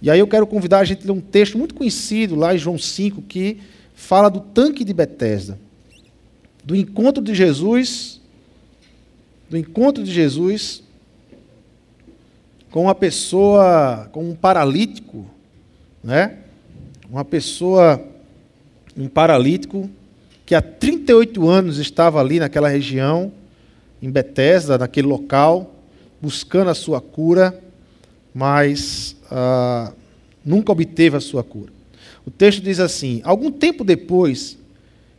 E aí eu quero convidar a gente a ler um texto muito conhecido lá em João 5, que fala do tanque de Betesda. Do encontro de Jesus, do encontro de Jesus com uma pessoa, com um paralítico, né? Uma pessoa, um paralítico que há 38 anos estava ali naquela região, em Betesda, naquele local, buscando a sua cura, mas ah, nunca obteve a sua cura. O texto diz assim: Algum tempo depois,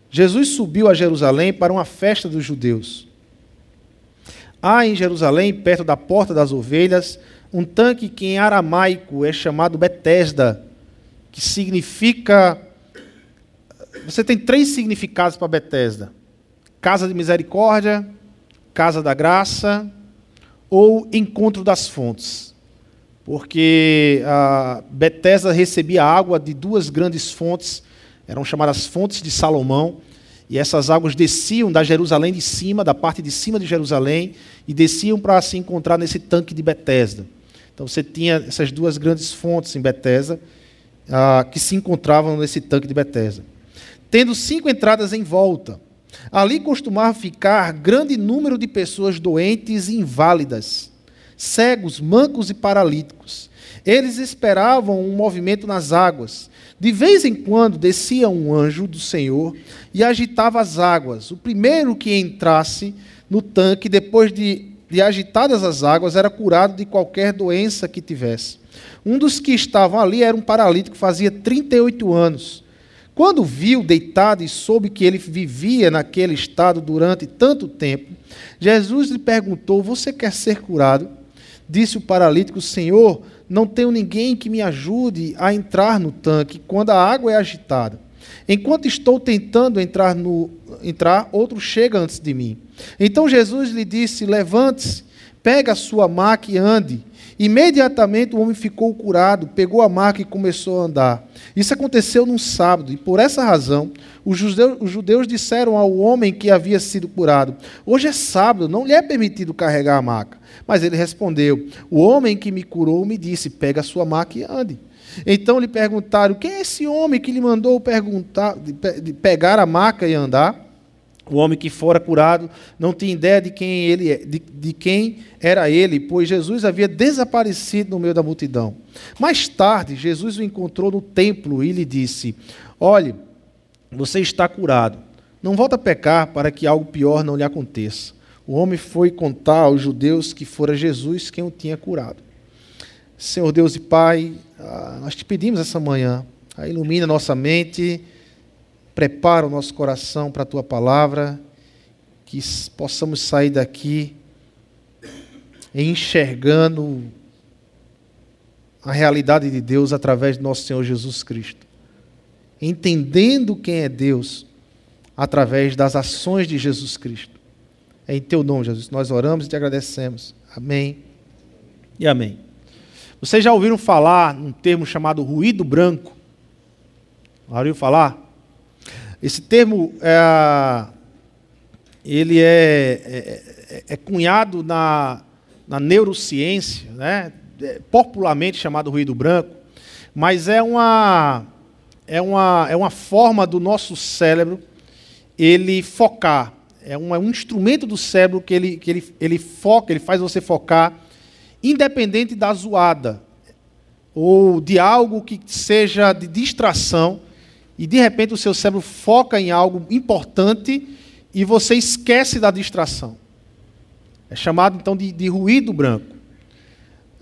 Jesus subiu a Jerusalém para uma festa dos judeus. Há em Jerusalém, perto da porta das ovelhas, um tanque que em aramaico é chamado Betesda, que significa. Você tem três significados para Betesda: casa de misericórdia, casa da graça ou encontro das fontes porque a Betesda recebia água de duas grandes fontes, eram chamadas fontes de Salomão, e essas águas desciam da Jerusalém de cima, da parte de cima de Jerusalém, e desciam para se encontrar nesse tanque de Betesda. Então você tinha essas duas grandes fontes em Betesda, ah, que se encontravam nesse tanque de Betesda. Tendo cinco entradas em volta, ali costumava ficar grande número de pessoas doentes e inválidas cegos, mancos e paralíticos. Eles esperavam um movimento nas águas. De vez em quando descia um anjo do Senhor e agitava as águas. O primeiro que entrasse no tanque, depois de, de agitadas as águas, era curado de qualquer doença que tivesse. Um dos que estavam ali era um paralítico, fazia 38 anos. Quando viu deitado e soube que ele vivia naquele estado durante tanto tempo, Jesus lhe perguntou: Você quer ser curado? Disse o paralítico: Senhor, não tenho ninguém que me ajude a entrar no tanque quando a água é agitada. Enquanto estou tentando entrar, no, entrar outro chega antes de mim. Então Jesus lhe disse: Levante-se, pega a sua maca e ande. Imediatamente o homem ficou curado, pegou a maca e começou a andar. Isso aconteceu num sábado, e por essa razão os judeus, os judeus disseram ao homem que havia sido curado: Hoje é sábado, não lhe é permitido carregar a maca. Mas ele respondeu: O homem que me curou me disse: Pega a sua maca e ande. Então lhe perguntaram: Quem é esse homem que lhe mandou perguntar, de pegar a maca e andar? O homem que fora curado não tinha ideia de quem, ele, é, de, de quem era ele, pois Jesus havia desaparecido no meio da multidão. Mais tarde, Jesus o encontrou no templo e lhe disse: Olhe, você está curado. Não volta a pecar para que algo pior não lhe aconteça. O homem foi contar aos judeus que fora Jesus quem o tinha curado. Senhor Deus e Pai, ah, nós te pedimos essa manhã, ilumina nossa mente prepara o nosso coração para a tua palavra, que possamos sair daqui enxergando a realidade de Deus através de nosso Senhor Jesus Cristo, entendendo quem é Deus através das ações de Jesus Cristo. É em teu nome, Jesus, nós oramos e te agradecemos. Amém e amém. Vocês já ouviram falar num termo chamado ruído branco? Já ouviram falar? Esse termo é, ele é, é, é, é cunhado na, na neurociência, né? É popularmente chamado ruído branco, mas é uma, é, uma, é uma forma do nosso cérebro ele focar. É um, é um instrumento do cérebro que ele, que ele, ele foca, ele faz você focar, independente da zoada, ou de algo que seja de distração, e de repente o seu cérebro foca em algo importante e você esquece da distração. É chamado então de, de ruído branco.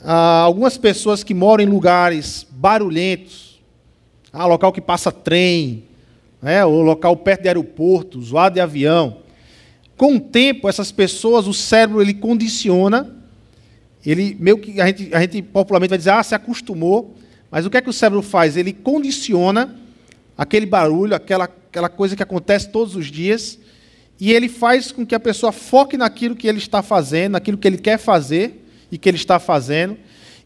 Ah, algumas pessoas que moram em lugares barulhentos, ah, local que passa trem, né, ou local perto de aeroporto, zoado de avião. Com o tempo, essas pessoas, o cérebro ele condiciona, ele meio que a gente, a gente popularmente vai dizer, ah, se acostumou, mas o que é que o cérebro faz? Ele condiciona aquele barulho, aquela, aquela coisa que acontece todos os dias, e ele faz com que a pessoa foque naquilo que ele está fazendo, naquilo que ele quer fazer e que ele está fazendo,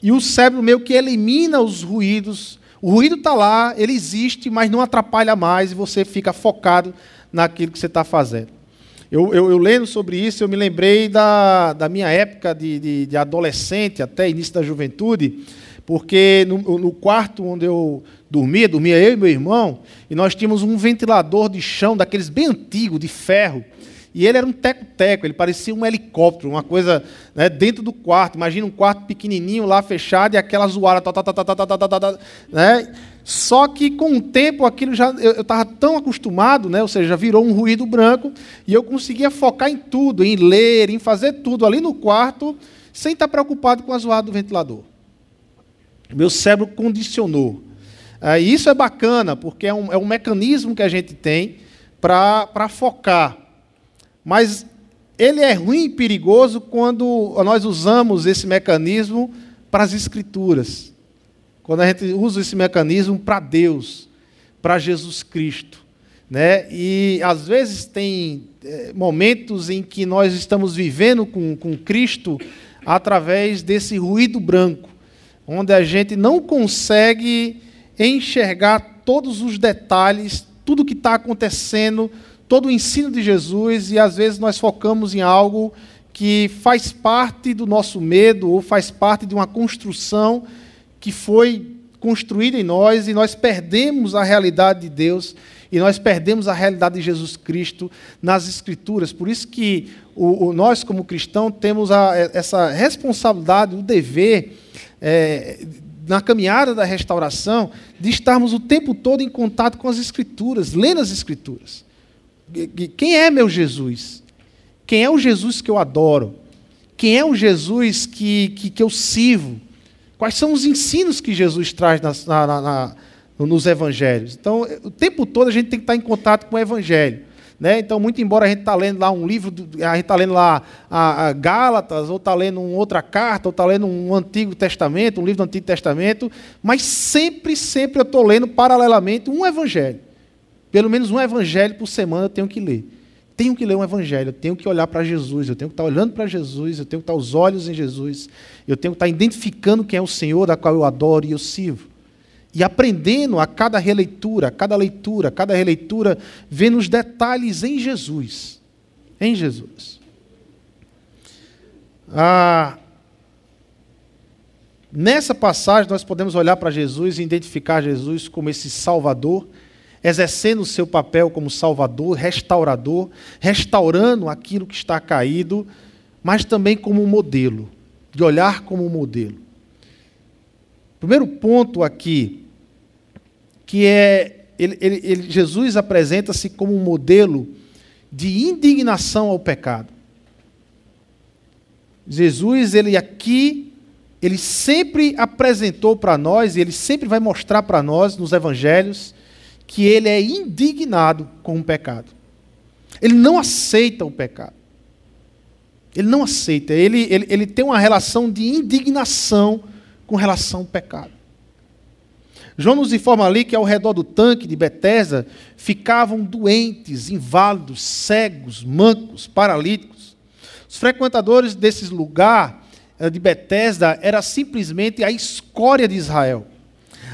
e o cérebro meio que elimina os ruídos. O ruído está lá, ele existe, mas não atrapalha mais, e você fica focado naquilo que você está fazendo. Eu, eu, eu, lendo sobre isso, eu me lembrei da, da minha época de, de, de adolescente, até início da juventude, porque no, no, quarto onde eu dormia, dormia eu e meu irmão, e nós tínhamos um ventilador de chão, daqueles bem antigos, de ferro, e ele era um teco-teco, ele parecia um helicóptero, uma coisa né, dentro do quarto. Imagina um quarto pequenininho lá fechado e aquela zoada. Tá, tá, tá, né? Só que com o tempo aquilo já eu estava tão acostumado, né? ou seja, virou um ruído branco, e eu conseguia focar em tudo, em ler, em fazer tudo ali no quarto, sem estar preocupado com a zoada do ventilador. Meu cérebro condicionou. Ah, isso é bacana, porque é um, é um mecanismo que a gente tem para focar. Mas ele é ruim e perigoso quando nós usamos esse mecanismo para as Escrituras. Quando a gente usa esse mecanismo para Deus, para Jesus Cristo. Né? E às vezes tem é, momentos em que nós estamos vivendo com, com Cristo através desse ruído branco, onde a gente não consegue enxergar todos os detalhes, tudo que está acontecendo todo o ensino de Jesus e às vezes nós focamos em algo que faz parte do nosso medo ou faz parte de uma construção que foi construída em nós e nós perdemos a realidade de Deus e nós perdemos a realidade de Jesus Cristo nas Escrituras. Por isso que o, o nós, como cristãos, temos a, essa responsabilidade, o dever, é, na caminhada da restauração, de estarmos o tempo todo em contato com as Escrituras, lendo as Escrituras. Quem é meu Jesus? Quem é o Jesus que eu adoro? Quem é o Jesus que, que, que eu sirvo? Quais são os ensinos que Jesus traz na, na, na, nos evangelhos? Então, o tempo todo a gente tem que estar em contato com o evangelho. Né? Então, muito embora a gente está lendo lá um livro, a gente está lendo lá a, a Gálatas, ou está lendo uma outra carta, ou está lendo um Antigo Testamento, um livro do Antigo Testamento, mas sempre, sempre eu estou lendo paralelamente um evangelho. Pelo menos um evangelho por semana eu tenho que ler. Tenho que ler um evangelho, eu tenho que olhar para Jesus, eu tenho que estar olhando para Jesus, eu tenho que estar os olhos em Jesus, eu tenho que estar identificando quem é o Senhor, da qual eu adoro e eu sirvo. E aprendendo a cada releitura, a cada leitura, a cada releitura, vendo os detalhes em Jesus. Em Jesus. Ah, nessa passagem, nós podemos olhar para Jesus e identificar Jesus como esse Salvador exercendo o seu papel como salvador, restaurador, restaurando aquilo que está caído, mas também como um modelo, de olhar como um modelo. Primeiro ponto aqui, que é ele, ele, Jesus apresenta-se como um modelo de indignação ao pecado. Jesus, ele aqui, ele sempre apresentou para nós, e ele sempre vai mostrar para nós nos evangelhos, que ele é indignado com o pecado. Ele não aceita o pecado. Ele não aceita. Ele, ele, ele tem uma relação de indignação com relação ao pecado. João nos informa ali que ao redor do tanque de Betesda ficavam doentes, inválidos, cegos, mancos, paralíticos. Os frequentadores desse lugar eh, de Betesda era simplesmente a escória de Israel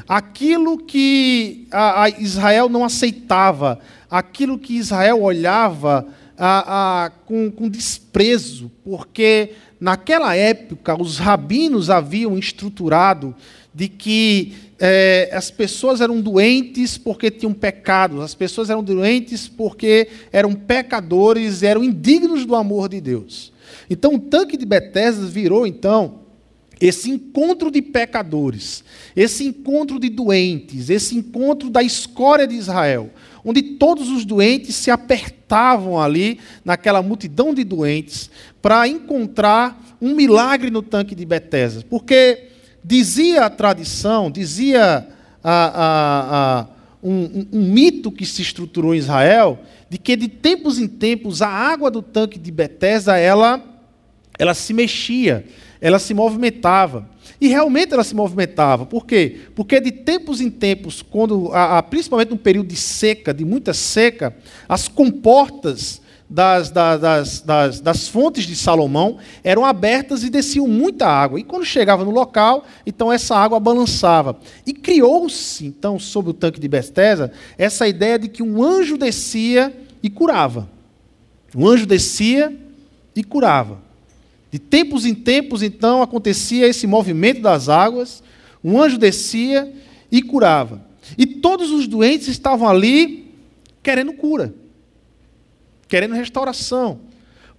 aquilo que a, Israel não aceitava, aquilo que Israel olhava a, a, com, com desprezo, porque naquela época os rabinos haviam estruturado de que é, as pessoas eram doentes porque tinham pecado, as pessoas eram doentes porque eram pecadores, eram indignos do amor de Deus. Então o tanque de Betesda virou então esse encontro de pecadores, esse encontro de doentes, esse encontro da escória de Israel, onde todos os doentes se apertavam ali naquela multidão de doentes para encontrar um milagre no tanque de Betesda, porque dizia a tradição, dizia a, a, a, um, um, mito que se estruturou em Israel, de que de tempos em tempos a água do tanque de Betesda ela, ela se mexia ela se movimentava. E realmente ela se movimentava. Por quê? Porque de tempos em tempos, quando, a, a, principalmente no período de seca, de muita seca, as comportas das, das, das, das, fontes de Salomão eram abertas e desciam muita água. E quando chegava no local, então essa água balançava. E criou-se, então, sobre o tanque de Bethesda, essa ideia de que um anjo descia e curava. Um anjo descia e curava. De tempos em tempos, então, acontecia esse movimento das águas, Um anjo descia e curava. E todos os doentes estavam ali querendo cura, querendo restauração.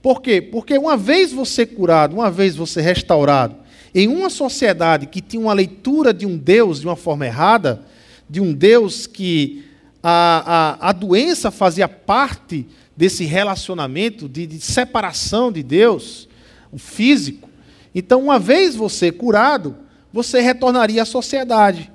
Por quê? Porque uma vez você curado, uma vez você restaurado, em uma sociedade que tinha uma leitura de um Deus de uma forma errada, de um Deus que a, a, a doença fazia parte desse relacionamento de, de separação de Deus, o físico. Então, uma vez você curado, você retornaria à sociedade.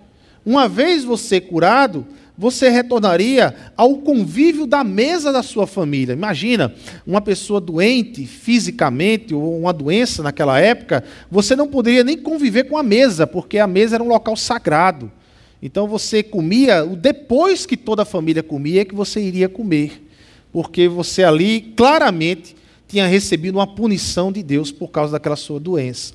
Uma vez você curado, você retornaria ao convívio da mesa da sua família. Imagina, uma pessoa doente fisicamente, ou uma doença naquela época, você não poderia nem conviver com a mesa, porque a mesa era um local sagrado. Então você comia, depois que toda a família comia, é que você iria comer. Porque você ali claramente tinha recebido uma punição de Deus por causa daquela sua doença.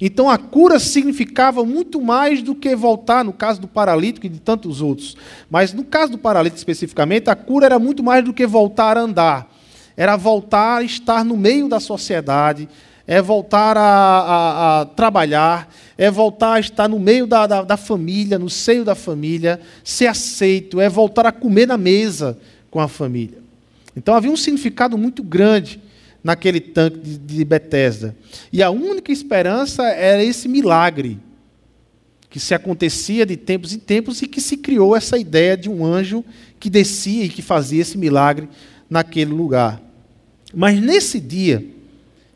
Então a cura significava muito mais do que voltar, no caso do paralítico e de tantos outros. Mas no caso do paralítico especificamente, a cura era muito mais do que voltar a andar. Era voltar a estar no meio da sociedade, é voltar a, a, a trabalhar, é voltar a estar no meio da, da, da família, no seio da família, ser aceito, é voltar a comer na mesa com a família. Então havia um significado muito grande naquele tanque de, de Betesda. E a única esperança era esse milagre que se acontecia de tempos em tempos e que se criou essa ideia de um anjo que descia e que fazia esse milagre naquele lugar. Mas nesse dia,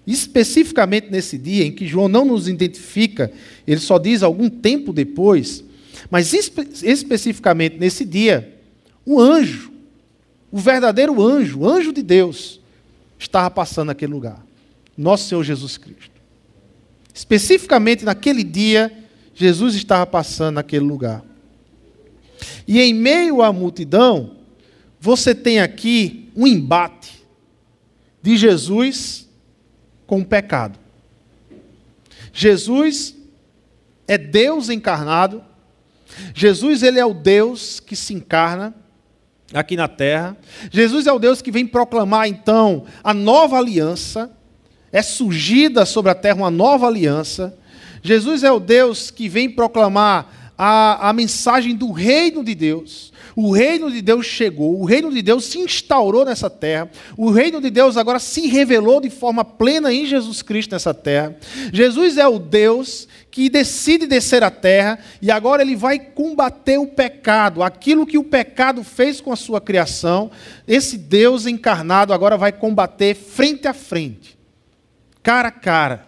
especificamente nesse dia em que João não nos identifica, ele só diz algum tempo depois, mas espe especificamente nesse dia, o anjo, o verdadeiro anjo, o anjo de Deus, estava passando naquele lugar. Nosso Senhor Jesus Cristo. Especificamente naquele dia, Jesus estava passando naquele lugar. E em meio à multidão, você tem aqui um embate de Jesus com o pecado. Jesus é Deus encarnado. Jesus ele é o Deus que se encarna aqui na terra. Jesus é o Deus que vem proclamar então a nova aliança. É surgida sobre a terra uma nova aliança. Jesus é o Deus que vem proclamar a, a mensagem do reino de Deus. O reino de Deus chegou, o reino de Deus se instaurou nessa terra, o reino de Deus agora se revelou de forma plena em Jesus Cristo nessa terra. Jesus é o Deus que decide descer à terra e agora ele vai combater o pecado, aquilo que o pecado fez com a sua criação. Esse Deus encarnado agora vai combater frente a frente, cara a cara.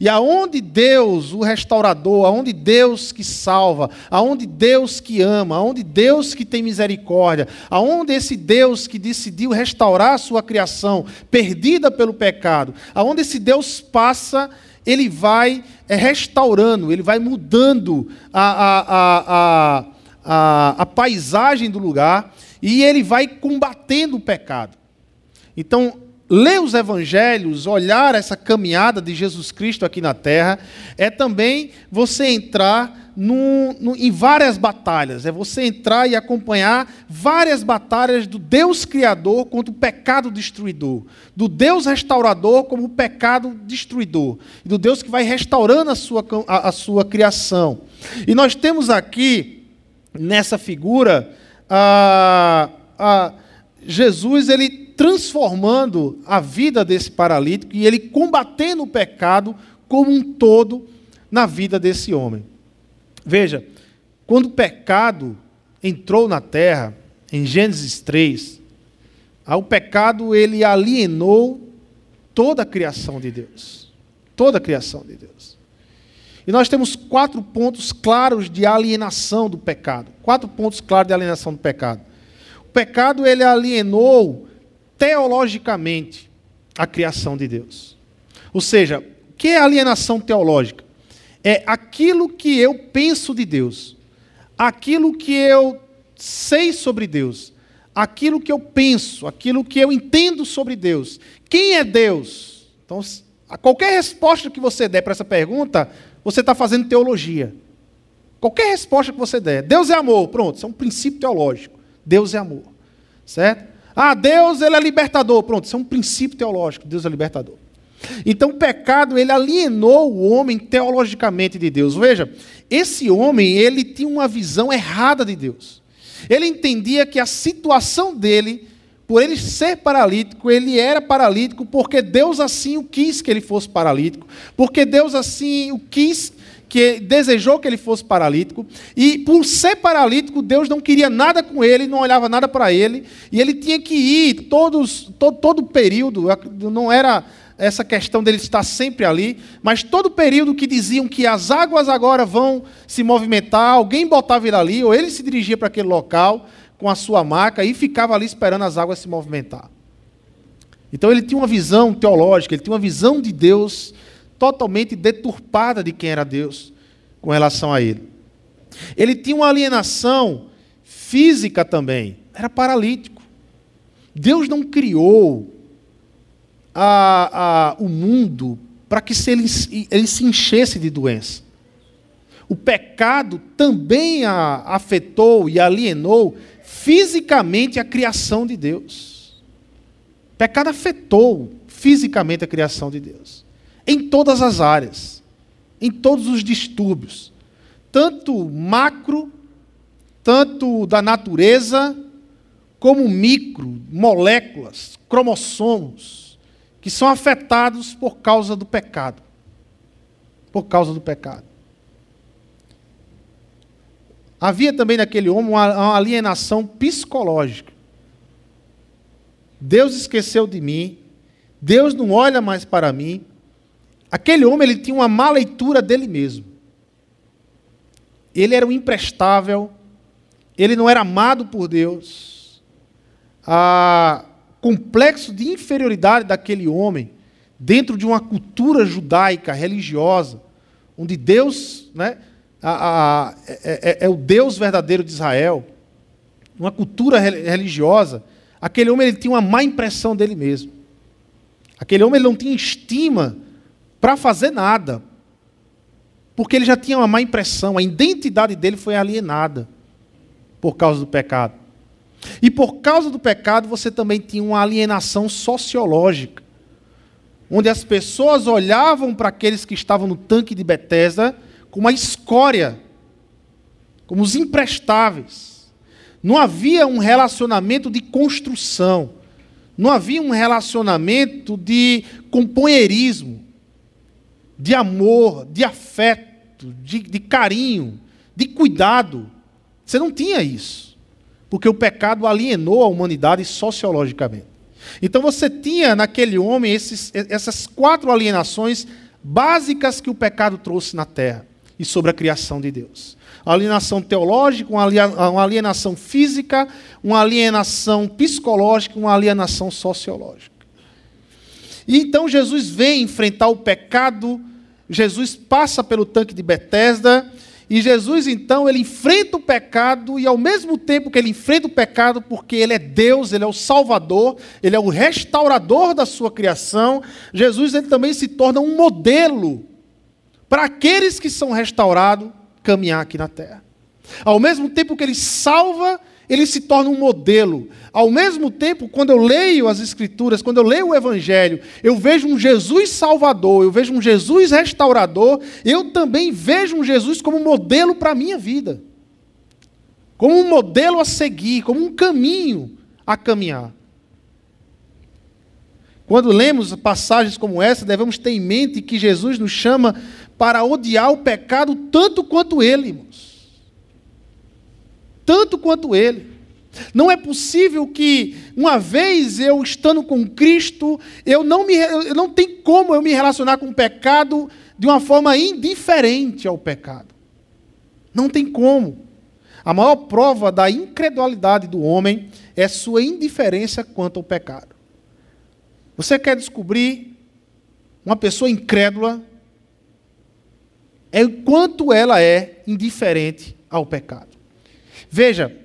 E aonde Deus, o restaurador, aonde Deus que salva, aonde Deus que ama, aonde Deus que tem misericórdia, aonde esse Deus que decidiu restaurar a sua criação perdida pelo pecado, aonde esse Deus passa, ele vai é, restaurando, ele vai mudando a, a, a, a, a paisagem do lugar e ele vai combatendo o pecado. Então, ler os evangelhos, olhar essa caminhada de Jesus Cristo aqui na terra, é também você entrar em várias batalhas, é você entrar e acompanhar várias batalhas do Deus Criador contra o pecado destruidor, do Deus restaurador como o pecado destruidor, do Deus que vai restaurando a sua, a, a sua criação. E nós temos aqui, nessa figura, a, a Jesus ele transformando a vida desse paralítico e ele combatendo o pecado como um todo na vida desse homem. Veja, quando o pecado entrou na terra, em Gênesis 3, o pecado ele alienou toda a criação de Deus. Toda a criação de Deus. E nós temos quatro pontos claros de alienação do pecado. Quatro pontos claros de alienação do pecado. O pecado ele alienou teologicamente a criação de Deus. Ou seja, o que é alienação teológica? É aquilo que eu penso de Deus, aquilo que eu sei sobre Deus, aquilo que eu penso, aquilo que eu entendo sobre Deus. Quem é Deus? Então, qualquer resposta que você der para essa pergunta, você está fazendo teologia. Qualquer resposta que você der. Deus é amor, pronto, isso é um princípio teológico. Deus é amor. Certo? Ah, Deus ele é libertador. Pronto, isso é um princípio teológico. Deus é libertador. Então o pecado ele alienou o homem teologicamente de Deus. Veja, esse homem ele tinha uma visão errada de Deus. Ele entendia que a situação dele, por ele ser paralítico, ele era paralítico porque Deus assim o quis que ele fosse paralítico, porque Deus assim o quis que desejou que ele fosse paralítico, e por ser paralítico, Deus não queria nada com ele, não olhava nada para ele, e ele tinha que ir todos, todo, o período, não era essa questão dele estar sempre ali, mas todo período que diziam que as águas agora vão se movimentar, alguém botava ele ali, ou ele se dirigia para aquele local com a sua maca e ficava ali esperando as águas se movimentar. Então ele tinha uma visão teológica, ele tinha uma visão de Deus totalmente deturpada de quem era Deus com relação a ele. Ele tinha uma alienação física também, era paralítico. Deus não criou a, a, o mundo para que se ele, ele se enchesse de doença. O pecado também a, afetou e alienou fisicamente a criação de Deus. O pecado afetou fisicamente a criação de Deus em todas as áreas, em todos os distúrbios, tanto macro, tanto da natureza, como micro, moléculas, cromossomos, que são afetados por causa do pecado. Por causa do pecado. Havia também naquele homem uma alienação psicológica. Deus esqueceu de mim, Deus não olha mais para mim, Aquele homem ele tinha uma má leitura dele mesmo. Ele era um imprestável, ele não era amado por Deus. O complexo de inferioridade daquele homem, dentro de uma cultura judaica, religiosa, onde Deus né, a, a, é, é, é, o Deus verdadeiro de Israel, uma cultura religiosa, aquele homem ele tinha uma má impressão dele mesmo. Aquele homem ele não tinha estima para fazer nada. Porque ele já tinha uma má impressão, a identidade dele foi alienada por causa do pecado. E por causa do pecado, você também tinha uma alienação sociológica, onde as pessoas olhavam para aqueles que estavam no tanque de Betesda como uma escória, como os imprestáveis. Não havia um relacionamento de construção, não havia um relacionamento de companheirismo de amor, de afeto, de, de carinho, de cuidado. Você não tinha isso. Porque o pecado alienou a humanidade sociologicamente. Então você tinha naquele homem esses, essas quatro alienações básicas que o pecado trouxe na terra e sobre a criação de Deus. A alienação teológica, uma alienação física, uma alienação psicológica, uma alienação sociológica. E então Jesus vem enfrentar o pecado, Jesus passa pelo tanque de Betesda, e Jesus então ele enfrenta o pecado e ao mesmo tempo que ele enfrenta o pecado, porque ele é Deus, ele é o Salvador, ele é o restaurador da sua criação, Jesus ele também se torna um modelo para aqueles que são restaurados caminhar aqui na terra. Ao mesmo tempo que ele salva, ele se torna um modelo. Ao mesmo tempo, quando eu leio as Escrituras, quando eu leio o Evangelho, eu vejo um Jesus salvador, eu vejo um Jesus restaurador, eu também vejo um Jesus como modelo para a minha vida. Como um modelo a seguir, como um caminho a caminhar. Quando lemos passagens como essa, devemos ter em mente que Jesus nos chama para odiar o pecado tanto quanto ele, irmãos tanto quanto ele. Não é possível que, uma vez eu estando com Cristo, eu não, me, eu não tem como eu me relacionar com o pecado de uma forma indiferente ao pecado. Não tem como. A maior prova da incredulidade do homem é sua indiferença quanto ao pecado. Você quer descobrir uma pessoa incrédula? É o quanto ela é indiferente ao pecado. Veja,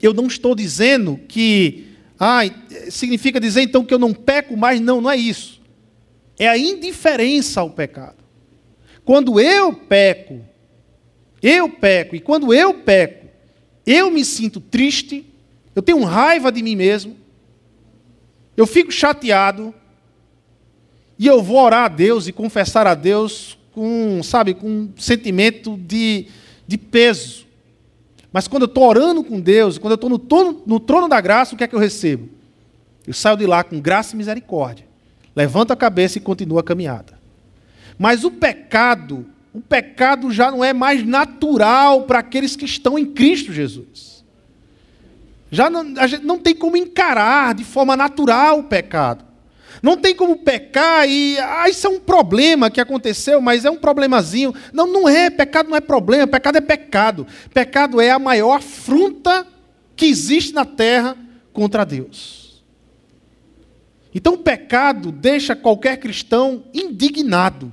eu não estou dizendo que ah, significa dizer então que eu não peco mais. Não, não é isso. É a indiferença ao pecado. Quando eu peco, eu peco, e quando eu peco, eu me sinto triste, eu tenho raiva de mim mesmo, eu fico chateado, e eu vou orar a Deus e confessar a Deus com, sabe, com um sentimento de, de peso. Mas quando eu estou orando com Deus, quando eu estou no trono, no trono da graça, o que é que eu recebo? Eu saio de lá com graça e misericórdia. Levanto a cabeça e continuo a caminhada. Mas o pecado, o pecado já não é mais natural para aqueles que estão em Cristo Jesus. Já não, não tem como encarar de forma natural o pecado. Não tem como pecar e ah, isso é um problema que aconteceu, mas é um problemazinho. Não, não é, pecado não é problema, pecado é pecado. Pecado é a maior afronta que existe na terra contra Deus. Então o pecado deixa qualquer cristão indignado.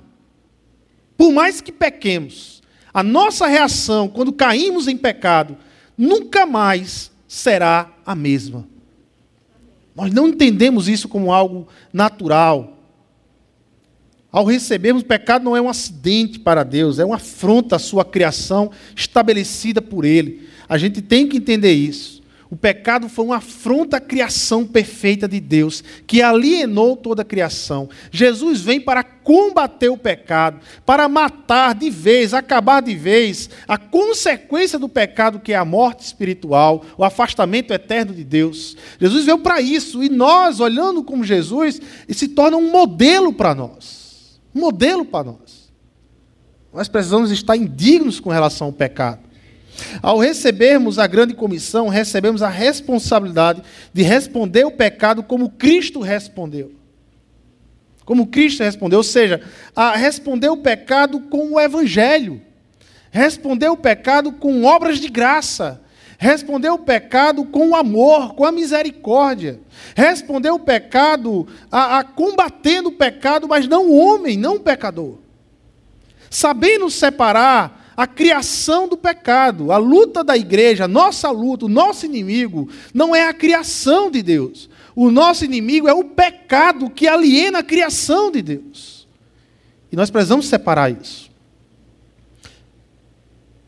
Por mais que pequemos, a nossa reação quando caímos em pecado nunca mais será a mesma. Nós não entendemos isso como algo natural. Ao recebermos o pecado, não é um acidente para Deus, é uma afronta à sua criação estabelecida por Ele. A gente tem que entender isso. O pecado foi uma afronta à criação perfeita de Deus, que alienou toda a criação. Jesus vem para combater o pecado, para matar de vez, acabar de vez a consequência do pecado, que é a morte espiritual, o afastamento eterno de Deus. Jesus veio para isso, e nós, olhando como Jesus, se torna um modelo para nós. Um modelo para nós. Nós precisamos estar indignos com relação ao pecado. Ao recebermos a grande comissão, recebemos a responsabilidade de responder o pecado como Cristo respondeu. Como Cristo respondeu, ou seja, a responder o pecado com o evangelho. Responder o pecado com obras de graça. Responder o pecado com o amor, com a misericórdia. Responder o pecado a, a combatendo o pecado, mas não o homem, não o pecador. Sabendo separar a criação do pecado. A luta da igreja, a nossa luta, o nosso inimigo, não é a criação de Deus. O nosso inimigo é o pecado que aliena a criação de Deus. E nós precisamos separar isso.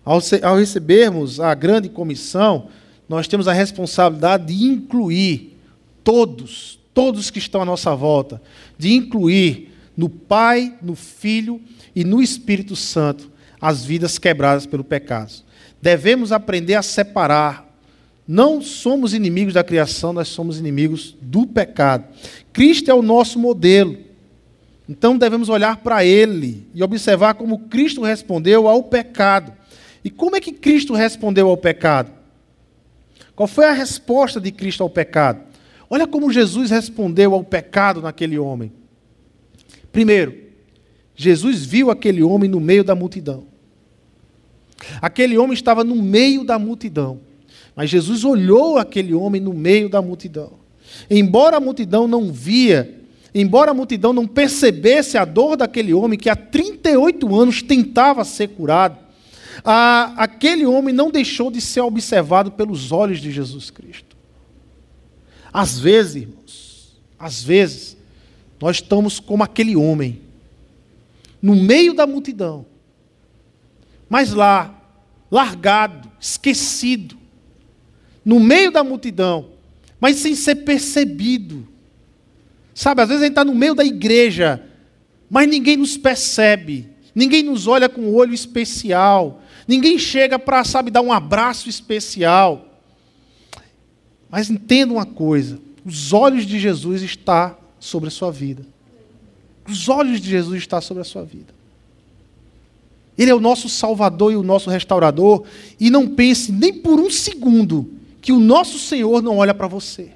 Ao, ao recebermos a grande comissão, nós temos a responsabilidade de incluir todos, todos que estão à nossa volta, de incluir no Pai, no Filho e no Espírito Santo as vidas quebradas pelo pecado. Devemos aprender a separar. Não somos inimigos da criação, nós somos inimigos do pecado. Cristo é o nosso modelo. Então devemos olhar para Ele e observar como Cristo respondeu ao pecado. E como é que Cristo respondeu ao pecado? Qual foi a resposta de Cristo ao pecado? Olha como Jesus respondeu ao pecado naquele homem. Primeiro, Jesus viu aquele homem no meio da multidão. Aquele homem estava no meio da multidão. Mas Jesus olhou aquele homem no meio da multidão. Embora a multidão não via, embora a multidão não percebesse a dor daquele homem que há 38 anos tentava ser curado, a, aquele homem não deixou de ser observado pelos olhos de Jesus Cristo. Às vezes, irmãos, às vezes, nós estamos como aquele homem, no meio da multidão, mas lá, largado, esquecido, no meio da multidão, mas sem ser percebido. Sabe, às vezes a gente está no meio da igreja, mas ninguém nos percebe, ninguém nos olha com um olho especial, ninguém chega para, sabe, dar um abraço especial. Mas entenda uma coisa: os olhos de Jesus estão sobre a sua vida. Os olhos de Jesus estão sobre a sua vida. Ele é o nosso Salvador e o nosso restaurador. E não pense nem por um segundo que o nosso Senhor não olha para você,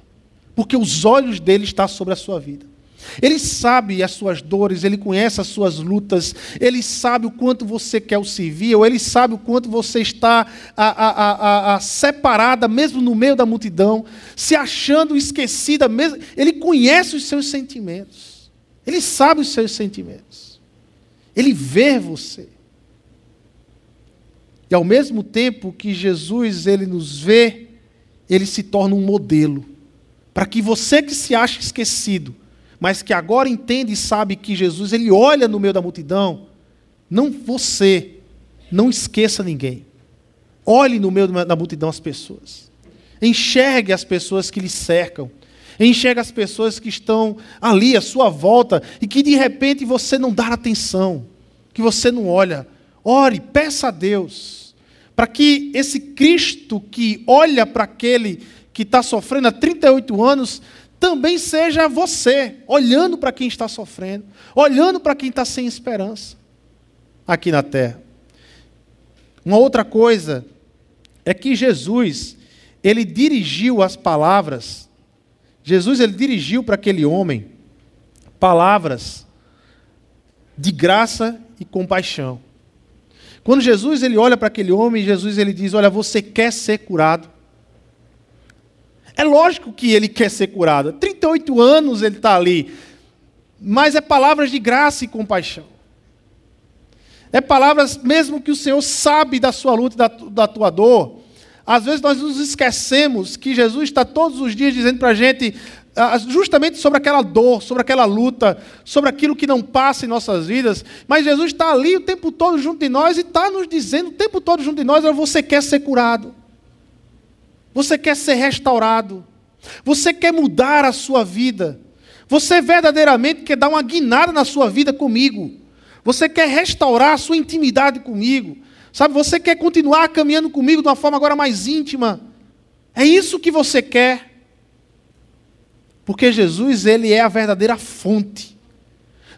porque os olhos dele estão sobre a sua vida. Ele sabe as suas dores, ele conhece as suas lutas, ele sabe o quanto você quer o servir, ou ele sabe o quanto você está a, a, a, separada, mesmo no meio da multidão, se achando esquecida, mesmo. Ele conhece os seus sentimentos, ele sabe os seus sentimentos, ele vê você. E ao mesmo tempo que Jesus ele nos vê, ele se torna um modelo para que você que se acha esquecido, mas que agora entende e sabe que Jesus ele olha no meio da multidão, não você, não esqueça ninguém. Olhe no meio da multidão as pessoas. Enxergue as pessoas que lhe cercam. Enxerga as pessoas que estão ali à sua volta e que de repente você não dá atenção, que você não olha. Ore, peça a Deus, para que esse Cristo que olha para aquele que está sofrendo há 38 anos, também seja você, olhando para quem está sofrendo, olhando para quem está sem esperança aqui na terra. Uma outra coisa é que Jesus, ele dirigiu as palavras, Jesus ele dirigiu para aquele homem palavras de graça e compaixão. Quando Jesus ele olha para aquele homem, Jesus ele diz: "Olha, você quer ser curado?" É lógico que ele quer ser curado. 38 anos ele está ali. Mas é palavras de graça e compaixão. É palavras, mesmo que o Senhor sabe da sua luta e da, da tua dor. Às vezes nós nos esquecemos que Jesus está todos os dias dizendo para a gente ah, justamente sobre aquela dor, sobre aquela luta, sobre aquilo que não passa em nossas vidas. Mas Jesus está ali o tempo todo junto de nós e está nos dizendo o tempo todo junto de nós: você quer ser curado. Você quer ser restaurado. Você quer mudar a sua vida. Você verdadeiramente quer dar uma guinada na sua vida comigo. Você quer restaurar a sua intimidade comigo. Sabe, você quer continuar caminhando comigo de uma forma agora mais íntima. É isso que você quer. Porque Jesus, ele é a verdadeira fonte.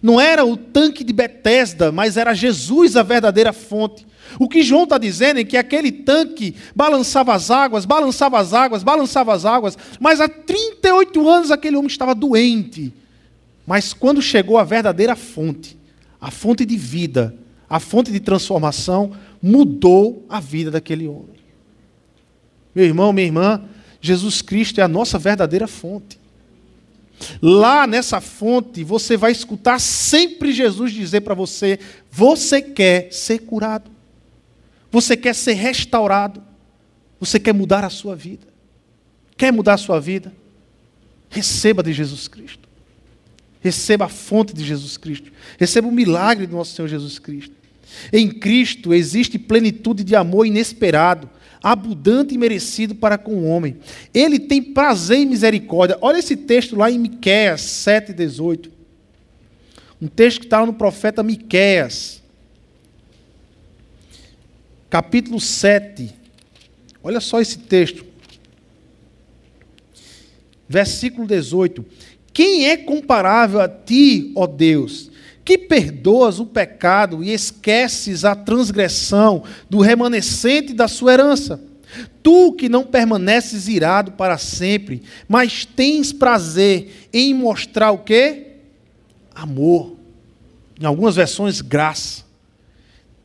Não era o tanque de Betesda, mas era Jesus a verdadeira fonte. O que João está dizendo é que aquele tanque balançava as águas, balançava as águas, balançava as águas, mas há 38 anos aquele homem estava doente. Mas quando chegou a verdadeira fonte, a fonte de vida, a fonte de transformação, mudou a vida daquele homem. Meu irmão, minha irmã, Jesus Cristo é a nossa verdadeira fonte. Lá nessa fonte, você vai escutar sempre Jesus dizer para você: você quer ser curado. Você quer ser restaurado? Você quer mudar a sua vida? Quer mudar a sua vida? Receba de Jesus Cristo. Receba a fonte de Jesus Cristo. Receba o milagre do nosso Senhor Jesus Cristo. Em Cristo existe plenitude de amor inesperado, abundante e merecido para com o homem. Ele tem prazer e misericórdia. Olha esse texto lá em Miqueias 7:18. Um texto que está no profeta Miqueias capítulo 7. Olha só esse texto. Versículo 18. Quem é comparável a ti, ó Deus, que perdoas o pecado e esqueces a transgressão do remanescente da sua herança? Tu que não permaneces irado para sempre, mas tens prazer em mostrar o quê? Amor. Em algumas versões, graça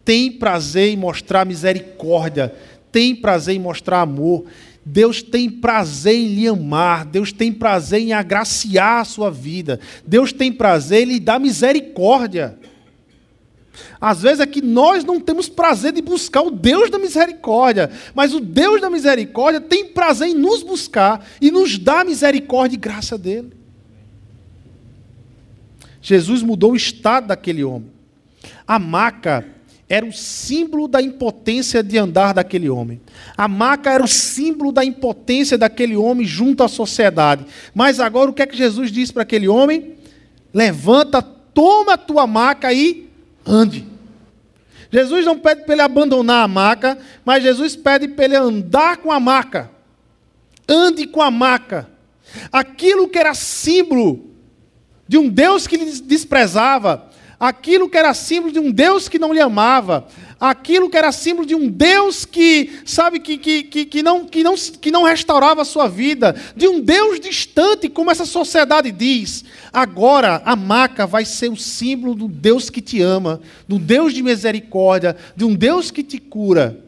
tem prazer em mostrar misericórdia, tem prazer em mostrar amor. Deus tem prazer em lhe amar, Deus tem prazer em agraciar a sua vida, Deus tem prazer em lhe dar misericórdia. Às vezes é que nós não temos prazer de buscar o Deus da misericórdia, mas o Deus da misericórdia tem prazer em nos buscar e nos dar misericórdia e graça dele. Jesus mudou o estado daquele homem. A maca era o símbolo da impotência de andar daquele homem. A maca era o símbolo da impotência daquele homem junto à sociedade. Mas agora o que é que Jesus disse para aquele homem? Levanta, toma a tua maca e ande. Jesus não pede para ele abandonar a maca, mas Jesus pede para ele andar com a maca. Ande com a maca. Aquilo que era símbolo de um Deus que lhe desprezava, aquilo que era símbolo de um Deus que não lhe amava, aquilo que era símbolo de um Deus que, sabe, que, que, que, que, não, que, não, que não restaurava a sua vida, de um Deus distante, como essa sociedade diz. Agora a maca vai ser o símbolo do Deus que te ama, do Deus de misericórdia, de um Deus que te cura.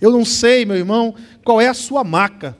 Eu não sei, meu irmão, qual é a sua maca.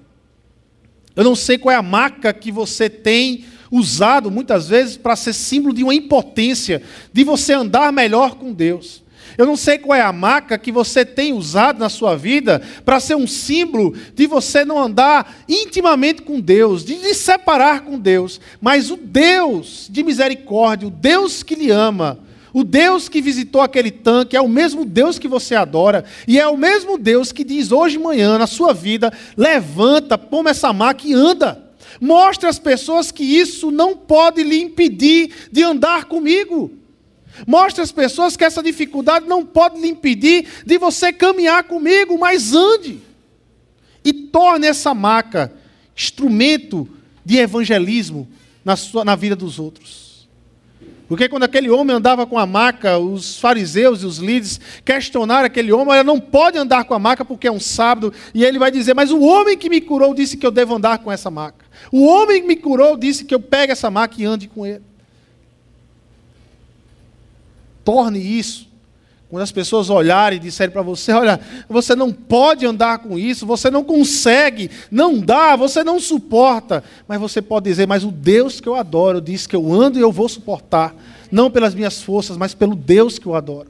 Eu não sei qual é a maca que você tem usado muitas vezes para ser símbolo de uma impotência, de você andar melhor com Deus. Eu não sei qual é a marca que você tem usado na sua vida para ser um símbolo de você não andar intimamente com Deus, de se separar com Deus, mas o Deus de misericórdia, o Deus que lhe ama, o Deus que visitou aquele tanque é o mesmo Deus que você adora, e é o mesmo Deus que diz hoje de manhã na sua vida: levanta, põe essa maca e anda. Mostre às pessoas que isso não pode lhe impedir de andar comigo. Mostre às pessoas que essa dificuldade não pode lhe impedir de você caminhar comigo, mas ande. E torne essa maca instrumento de evangelismo na, sua, na vida dos outros. Porque quando aquele homem andava com a maca, os fariseus e os líderes questionaram aquele homem, ele não pode andar com a maca porque é um sábado, e ele vai dizer, mas o homem que me curou disse que eu devo andar com essa maca. O homem que me curou disse que eu pegue essa maca e ande com ele. Torne isso quando as pessoas olharem e disserem para você: olha, você não pode andar com isso, você não consegue, não dá, você não suporta. Mas você pode dizer: mas o Deus que eu adoro diz que eu ando e eu vou suportar, não pelas minhas forças, mas pelo Deus que eu adoro.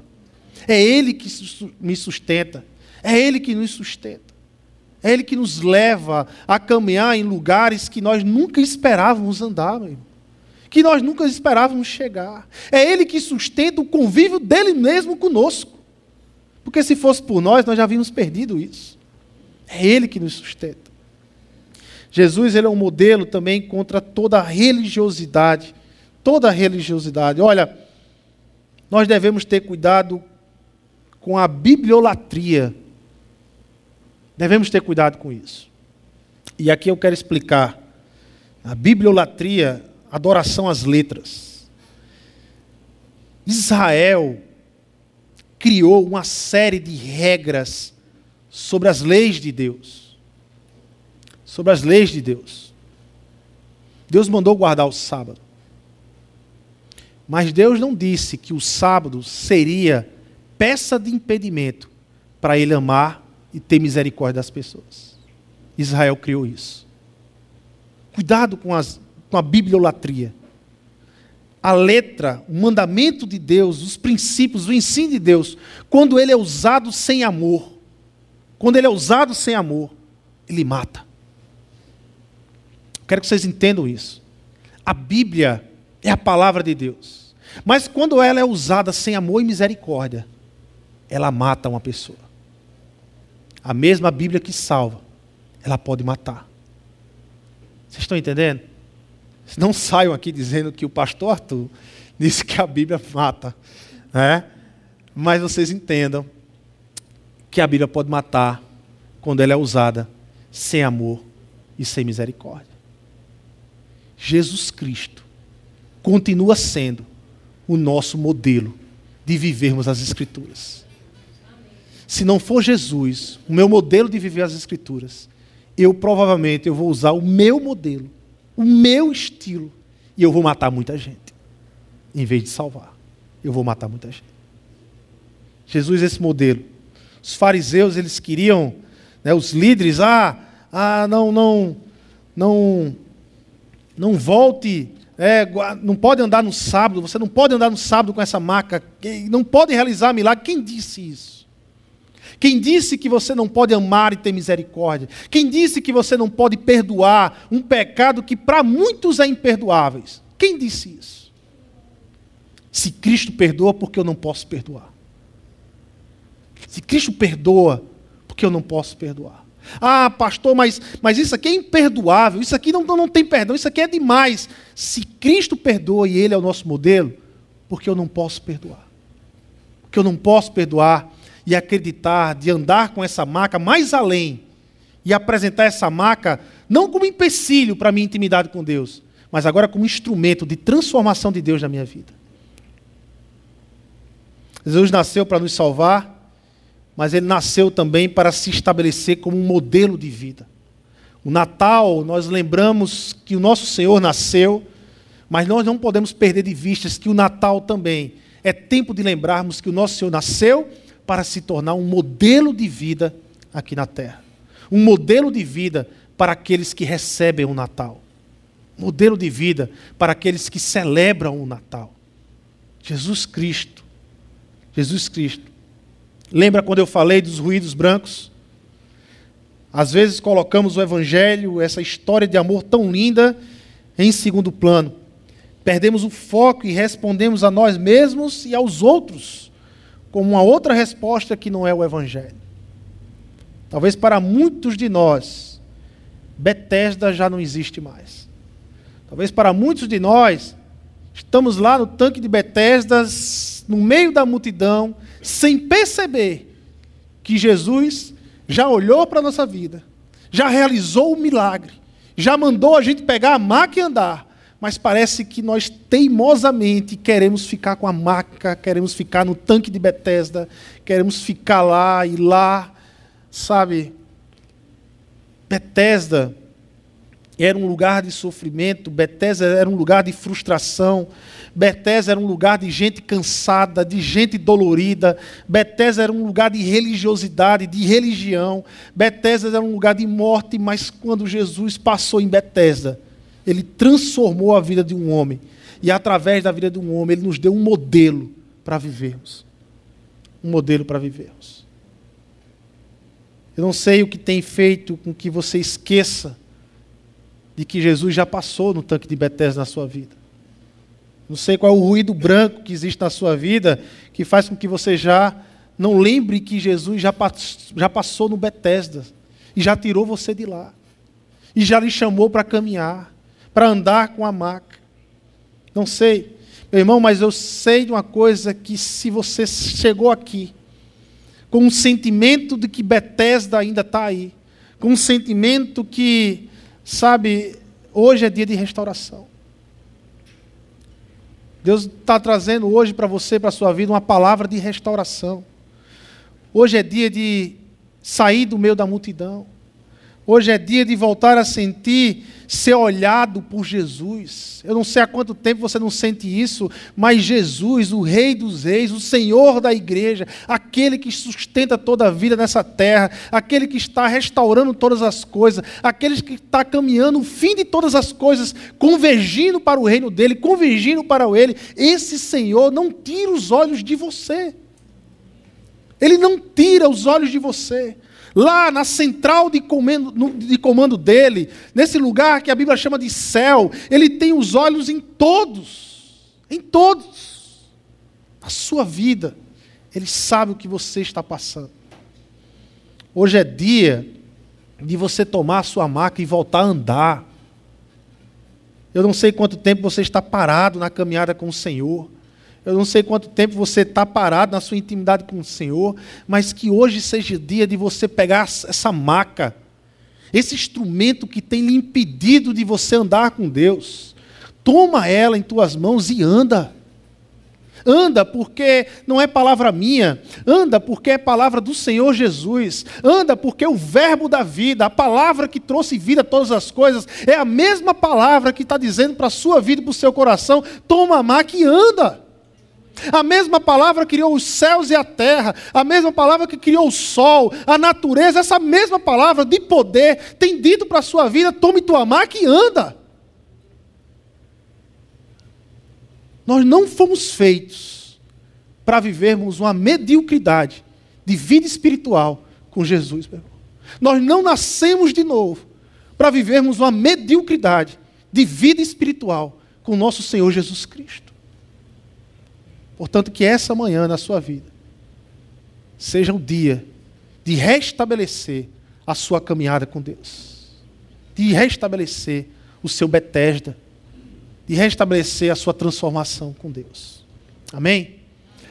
É Ele que me sustenta, é Ele que nos sustenta. É Ele que nos leva a caminhar em lugares que nós nunca esperávamos andar, meu irmão que nós nunca esperávamos chegar. É Ele que sustenta o convívio dele mesmo conosco. Porque se fosse por nós, nós já havíamos perdido isso. É Ele que nos sustenta. Jesus ele é um modelo também contra toda a religiosidade. Toda religiosidade. Olha, nós devemos ter cuidado com a bibliolatria. Devemos ter cuidado com isso. E aqui eu quero explicar. A bibliolatria adoração às letras. Israel criou uma série de regras sobre as leis de Deus. Sobre as leis de Deus. Deus mandou guardar o sábado. Mas Deus não disse que o sábado seria peça de impedimento para ele amar e ter misericórdia das pessoas. Israel criou isso. Cuidado com as com a bibliolatria. A letra, o mandamento de Deus, os princípios, o ensino de Deus, quando ele é usado sem amor, quando ele é usado sem amor, ele mata. Quero que vocês entendam isso. A Bíblia é a palavra de Deus. Mas quando ela é usada sem amor e misericórdia, ela mata uma pessoa. A mesma Bíblia que salva, ela pode matar. Vocês estão entendendo? Não saiam aqui dizendo que o pastor Arthur disse que a Bíblia mata. Né? Mas vocês entendam que a Bíblia pode matar quando ela é usada sem amor e sem misericórdia. Jesus Cristo continua sendo o nosso modelo de vivermos as Escrituras. Se não for Jesus, o meu modelo de viver as Escrituras, eu provavelmente eu vou usar o meu modelo o meu estilo, e eu vou matar muita gente, em vez de salvar. Eu vou matar muita gente. Jesus, esse modelo. Os fariseus, eles queriam, né, os líderes, ah, ah, não, não, não, não volte, é, não pode andar no sábado, você não pode andar no sábado com essa maca, não pode realizar milagre. Quem disse isso? Quem disse que você não pode amar e ter misericórdia? Quem disse que você não pode perdoar um pecado que para muitos é imperdoável? Quem disse isso? Se Cristo perdoa, por que eu não posso perdoar? Se Cristo perdoa, por que eu não posso perdoar? Ah, pastor, mas, mas isso aqui é imperdoável, isso aqui não, não, não tem perdão, isso aqui é demais. Se Cristo perdoa e Ele é o nosso modelo, por que eu não posso perdoar? Porque eu não posso perdoar e acreditar, de andar com essa marca mais além e apresentar essa marca não como empecilho para a minha intimidade com Deus, mas agora como instrumento de transformação de Deus na minha vida. Jesus nasceu para nos salvar, mas ele nasceu também para se estabelecer como um modelo de vida. O Natal, nós lembramos que o nosso Senhor nasceu, mas nós não podemos perder de vista que o Natal também é tempo de lembrarmos que o nosso Senhor nasceu para se tornar um modelo de vida aqui na terra. Um modelo de vida para aqueles que recebem o Natal. Modelo de vida para aqueles que celebram o Natal. Jesus Cristo. Jesus Cristo. Lembra quando eu falei dos ruídos brancos? Às vezes colocamos o Evangelho, essa história de amor tão linda, em segundo plano. Perdemos o foco e respondemos a nós mesmos e aos outros como uma outra resposta que não é o Evangelho. Talvez para muitos de nós, Betesda já não existe mais. Talvez para muitos de nós, estamos lá no tanque de Betesda, no meio da multidão, sem perceber que Jesus já olhou para a nossa vida, já realizou o milagre, já mandou a gente pegar a maca e andar, mas parece que nós teimosamente queremos ficar com a maca, queremos ficar no tanque de Betesda, queremos ficar lá e lá, sabe? Betesda era um lugar de sofrimento, Betesda era um lugar de frustração, Betesda era um lugar de gente cansada, de gente dolorida, Betesda era um lugar de religiosidade, de religião, Betesda era um lugar de morte, mas quando Jesus passou em Betesda, ele transformou a vida de um homem. E através da vida de um homem, ele nos deu um modelo para vivermos. Um modelo para vivermos. Eu não sei o que tem feito com que você esqueça de que Jesus já passou no tanque de Betesda na sua vida. Não sei qual é o ruído branco que existe na sua vida que faz com que você já não lembre que Jesus já, já passou no Betesda e já tirou você de lá e já lhe chamou para caminhar para andar com a maca. Não sei, meu irmão, mas eu sei de uma coisa que se você chegou aqui com um sentimento de que Bethesda ainda está aí, com um sentimento que, sabe, hoje é dia de restauração. Deus está trazendo hoje para você, para a sua vida, uma palavra de restauração. Hoje é dia de sair do meio da multidão. Hoje é dia de voltar a sentir ser olhado por Jesus. Eu não sei há quanto tempo você não sente isso, mas Jesus, o Rei dos Reis, o Senhor da igreja, aquele que sustenta toda a vida nessa terra, aquele que está restaurando todas as coisas, aquele que está caminhando o fim de todas as coisas, convergindo para o reino dele, convergindo para Ele, esse Senhor não tira os olhos de você. Ele não tira os olhos de você lá na central de comando, de comando dele, nesse lugar que a Bíblia chama de céu, ele tem os olhos em todos, em todos, a sua vida, ele sabe o que você está passando. Hoje é dia de você tomar a sua maca e voltar a andar. Eu não sei quanto tempo você está parado na caminhada com o Senhor. Eu não sei quanto tempo você está parado na sua intimidade com o Senhor, mas que hoje seja dia de você pegar essa maca, esse instrumento que tem lhe impedido de você andar com Deus. Toma ela em tuas mãos e anda. Anda porque não é palavra minha, anda porque é palavra do Senhor Jesus, anda porque o Verbo da vida, a palavra que trouxe vida a todas as coisas, é a mesma palavra que está dizendo para a sua vida e para o seu coração: toma a maca e anda. A mesma palavra criou os céus e a terra, a mesma palavra que criou o sol, a natureza, essa mesma palavra de poder tem dito para a sua vida: tome tua maca e anda. Nós não fomos feitos para vivermos uma mediocridade de vida espiritual com Jesus. Meu irmão. Nós não nascemos de novo para vivermos uma mediocridade de vida espiritual com o nosso Senhor Jesus Cristo. Portanto, que essa manhã na sua vida seja o dia de restabelecer a sua caminhada com Deus, de restabelecer o seu Betesda, de restabelecer a sua transformação com Deus. Amém?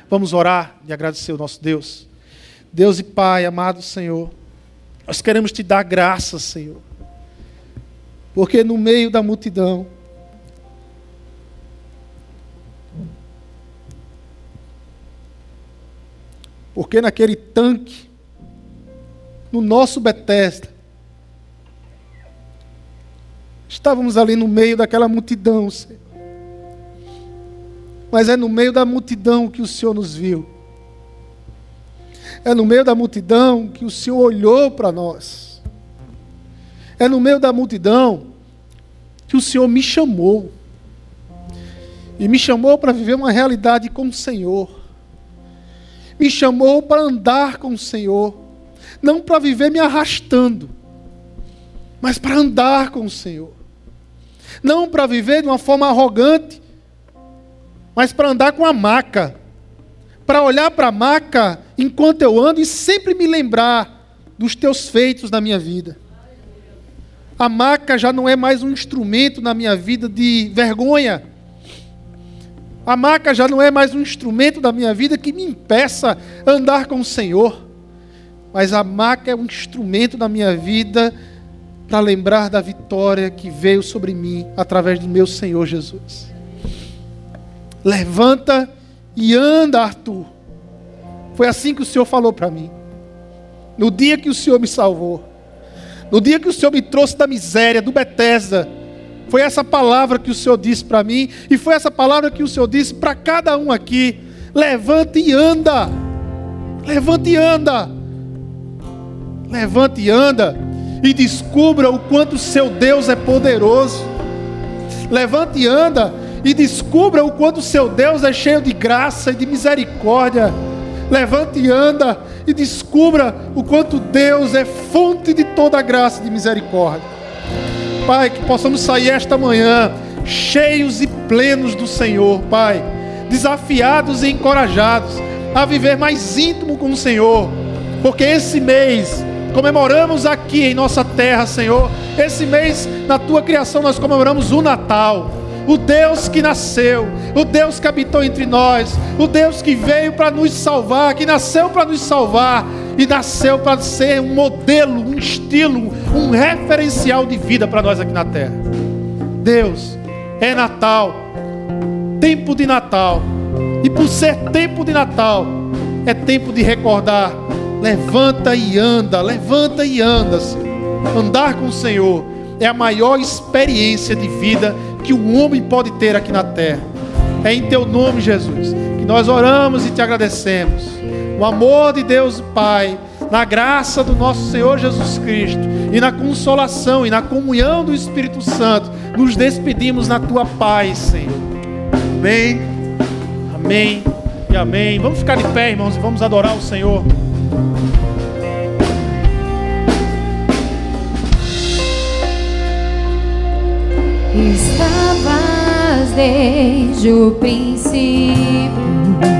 Vamos orar e agradecer o nosso Deus. Deus e Pai, amado Senhor, nós queremos te dar graças, Senhor, porque no meio da multidão, Porque naquele tanque, no nosso Betesda, estávamos ali no meio daquela multidão, Senhor. Mas é no meio da multidão que o Senhor nos viu. É no meio da multidão que o Senhor olhou para nós. É no meio da multidão que o Senhor me chamou. E me chamou para viver uma realidade com o Senhor me chamou para andar com o Senhor, não para viver me arrastando, mas para andar com o Senhor. Não para viver de uma forma arrogante, mas para andar com a maca. Para olhar para a maca enquanto eu ando e sempre me lembrar dos teus feitos na minha vida. A maca já não é mais um instrumento na minha vida de vergonha. A maca já não é mais um instrumento da minha vida que me impeça andar com o Senhor. Mas a maca é um instrumento da minha vida para lembrar da vitória que veio sobre mim através do meu Senhor Jesus. Levanta e anda, Arthur. Foi assim que o Senhor falou para mim. No dia que o Senhor me salvou. No dia que o Senhor me trouxe da miséria, do Betesda. Foi essa palavra que o Senhor disse para mim. E foi essa palavra que o Senhor disse para cada um aqui. Levanta e anda. Levanta e anda. Levanta e anda e descubra o quanto seu Deus é poderoso. Levante e anda e descubra o quanto seu Deus é cheio de graça e de misericórdia. Levante e anda e descubra o quanto Deus é fonte de toda graça e de misericórdia. Pai, que possamos sair esta manhã cheios e plenos do Senhor, Pai, desafiados e encorajados a viver mais íntimo com o Senhor, porque esse mês comemoramos aqui em nossa terra, Senhor. Esse mês, na tua criação, nós comemoramos o Natal. O Deus que nasceu, o Deus que habitou entre nós, o Deus que veio para nos salvar, que nasceu para nos salvar e nasceu para ser um modelo, um estilo, um referencial de vida para nós aqui na terra. Deus, é Natal, tempo de Natal, e por ser tempo de Natal, é tempo de recordar Levanta e anda, levanta e anda, Senhor. Andar com o Senhor é a maior experiência de vida que o homem pode ter aqui na terra. É em teu nome, Jesus, que nós oramos e te agradecemos. O amor de Deus Pai, na graça do nosso Senhor Jesus Cristo e na consolação e na comunhão do Espírito Santo, nos despedimos na tua paz, Senhor. Amém. Amém e amém. Vamos ficar de pé, irmãos, e vamos adorar o Senhor. Estavas desde o princípio